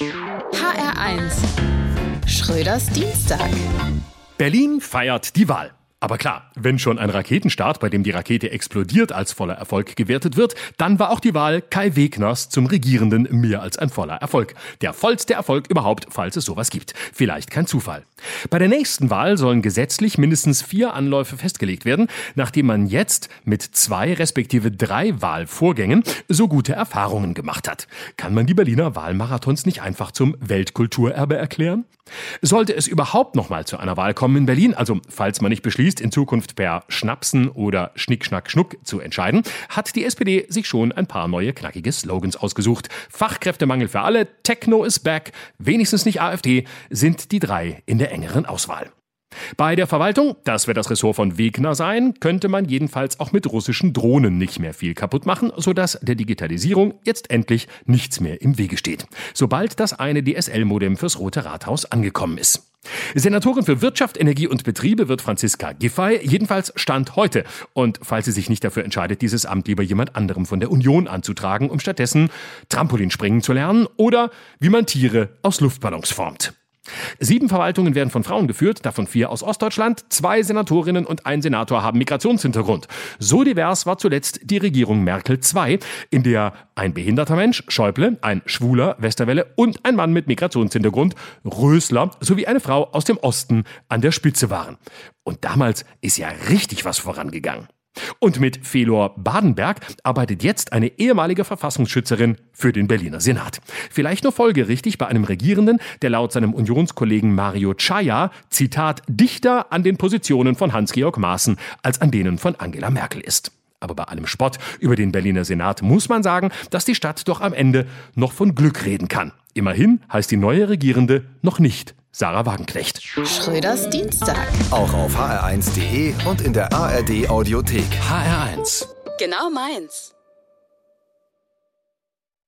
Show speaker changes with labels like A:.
A: HR1 Schröders Dienstag.
B: Berlin feiert die Wahl. Aber klar, wenn schon ein Raketenstart, bei dem die Rakete explodiert, als voller Erfolg gewertet wird, dann war auch die Wahl Kai Wegners zum Regierenden mehr als ein voller Erfolg. Der vollste Erfolg überhaupt, falls es sowas gibt. Vielleicht kein Zufall. Bei der nächsten Wahl sollen gesetzlich mindestens vier Anläufe festgelegt werden, nachdem man jetzt mit zwei respektive drei Wahlvorgängen so gute Erfahrungen gemacht hat. Kann man die Berliner Wahlmarathons nicht einfach zum Weltkulturerbe erklären? Sollte es überhaupt noch mal zu einer Wahl kommen in Berlin, also falls man nicht beschließt, in Zukunft per Schnapsen oder Schnick, Schnack, Schnuck zu entscheiden, hat die SPD sich schon ein paar neue knackige Slogans ausgesucht. Fachkräftemangel für alle, Techno is back, wenigstens nicht AfD, sind die drei in der engeren Auswahl. Bei der Verwaltung, das wird das Ressort von Wegner sein, könnte man jedenfalls auch mit russischen Drohnen nicht mehr viel kaputt machen, sodass der Digitalisierung jetzt endlich nichts mehr im Wege steht. Sobald das eine DSL-Modem fürs Rote Rathaus angekommen ist. Senatorin für Wirtschaft, Energie und Betriebe wird Franziska Giffey, jedenfalls Stand heute. Und falls sie sich nicht dafür entscheidet, dieses Amt lieber jemand anderem von der Union anzutragen, um stattdessen Trampolinspringen zu lernen oder wie man Tiere aus Luftballons formt. Sieben Verwaltungen werden von Frauen geführt, davon vier aus Ostdeutschland. Zwei Senatorinnen und ein Senator haben Migrationshintergrund. So divers war zuletzt die Regierung Merkel II, in der ein behinderter Mensch, Schäuble, ein Schwuler, Westerwelle und ein Mann mit Migrationshintergrund, Rösler, sowie eine Frau aus dem Osten an der Spitze waren. Und damals ist ja richtig was vorangegangen. Und mit Felor Badenberg arbeitet jetzt eine ehemalige Verfassungsschützerin für den Berliner Senat. Vielleicht nur folgerichtig bei einem Regierenden, der laut seinem Unionskollegen Mario Chaya, Zitat, dichter an den Positionen von Hans-Georg Maaßen als an denen von Angela Merkel ist. Aber bei allem Spott über den Berliner Senat muss man sagen, dass die Stadt doch am Ende noch von Glück reden kann. Immerhin heißt die neue Regierende noch nicht Sarah Wagenknecht.
A: Schröders Dienstag.
C: Auch auf hr1.de und in der ARD Audiothek.
B: HR1.
A: Genau meins.